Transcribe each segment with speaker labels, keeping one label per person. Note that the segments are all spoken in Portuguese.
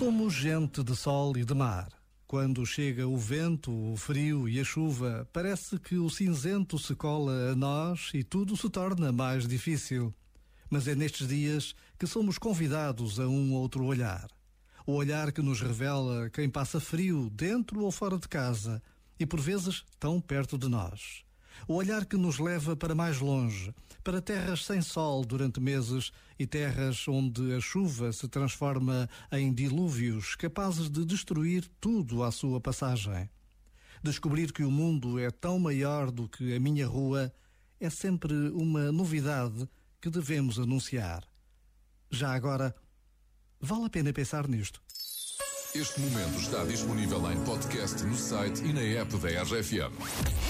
Speaker 1: Somos gente de sol e de mar. Quando chega o vento, o frio e a chuva, parece que o cinzento se cola a nós e tudo se torna mais difícil. Mas é nestes dias que somos convidados a um outro olhar. O olhar que nos revela quem passa frio dentro ou fora de casa e por vezes tão perto de nós. O olhar que nos leva para mais longe, para terras sem sol durante meses e terras onde a chuva se transforma em dilúvios capazes de destruir tudo à sua passagem. Descobrir que o mundo é tão maior do que a minha rua é sempre uma novidade que devemos anunciar. Já agora, vale a pena pensar nisto.
Speaker 2: Este momento está disponível em podcast no site e na app da RFM.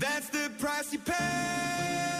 Speaker 3: That's the price you pay.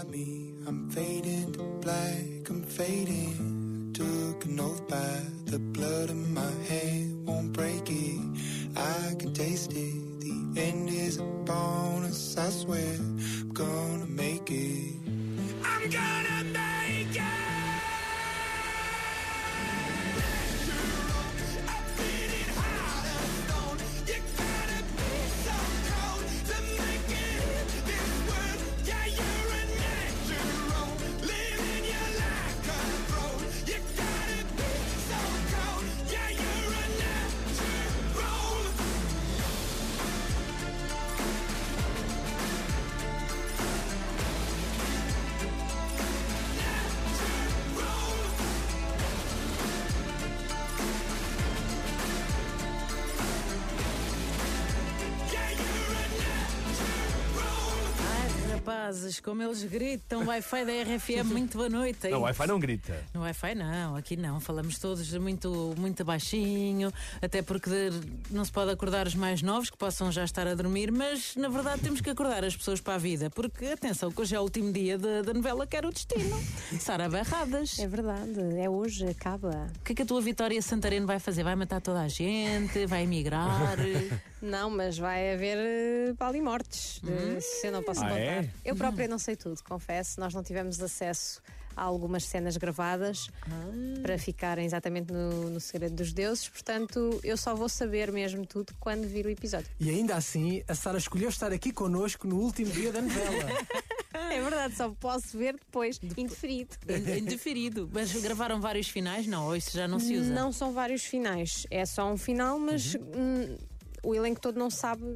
Speaker 3: Inside me, I'm fading to black. I'm fading. Took an oath by the blood in my hand. Won't break it. I can taste it. The end is a bonus. I swear I'm gonna make it. I'm gonna make it.
Speaker 4: Rapazes, como eles gritam, Wi-Fi da RFM, muito boa noite.
Speaker 5: Não, o Wi-Fi não grita.
Speaker 4: No Wi-Fi não, aqui não, falamos todos muito, muito baixinho, até porque não se pode acordar os mais novos que possam já estar a dormir, mas na verdade temos que acordar as pessoas para a vida, porque atenção, que hoje é o último dia da, da novela Quero o Destino. Sara Barradas.
Speaker 6: É verdade, é hoje, acaba.
Speaker 4: O que é que a tua Vitória Santareno vai fazer? Vai matar toda a gente? Vai emigrar?
Speaker 6: Não, mas vai haver eh, pá, ali mortes. de- Se eu não posso
Speaker 5: Ah,
Speaker 6: contar.
Speaker 5: é?
Speaker 6: Eu própria não sei tudo, confesso. Nós não tivemos acesso a algumas cenas gravadas para ficarem exatamente no, no segredo dos deuses. Portanto, eu só vou saber mesmo tudo quando vir o episódio.
Speaker 7: E ainda assim, a Sara escolheu estar aqui connosco no último dia da novela.
Speaker 6: É verdade, só posso ver depois, indeferido.
Speaker 4: Indeferido. Mas gravaram vários finais? Não, ou isso já não se usa?
Speaker 6: Não são vários finais, é só um final, mas hum, o elenco todo não sabe